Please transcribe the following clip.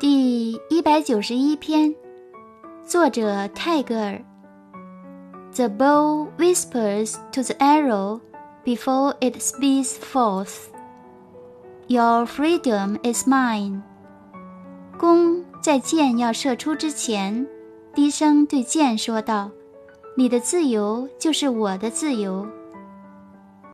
第一百九十一篇，作者泰戈尔。The bow whispers to the arrow before it speeds forth. Your freedom is mine. 弓在箭要射出之前，低声对箭说道：“你的自由就是我的自由。”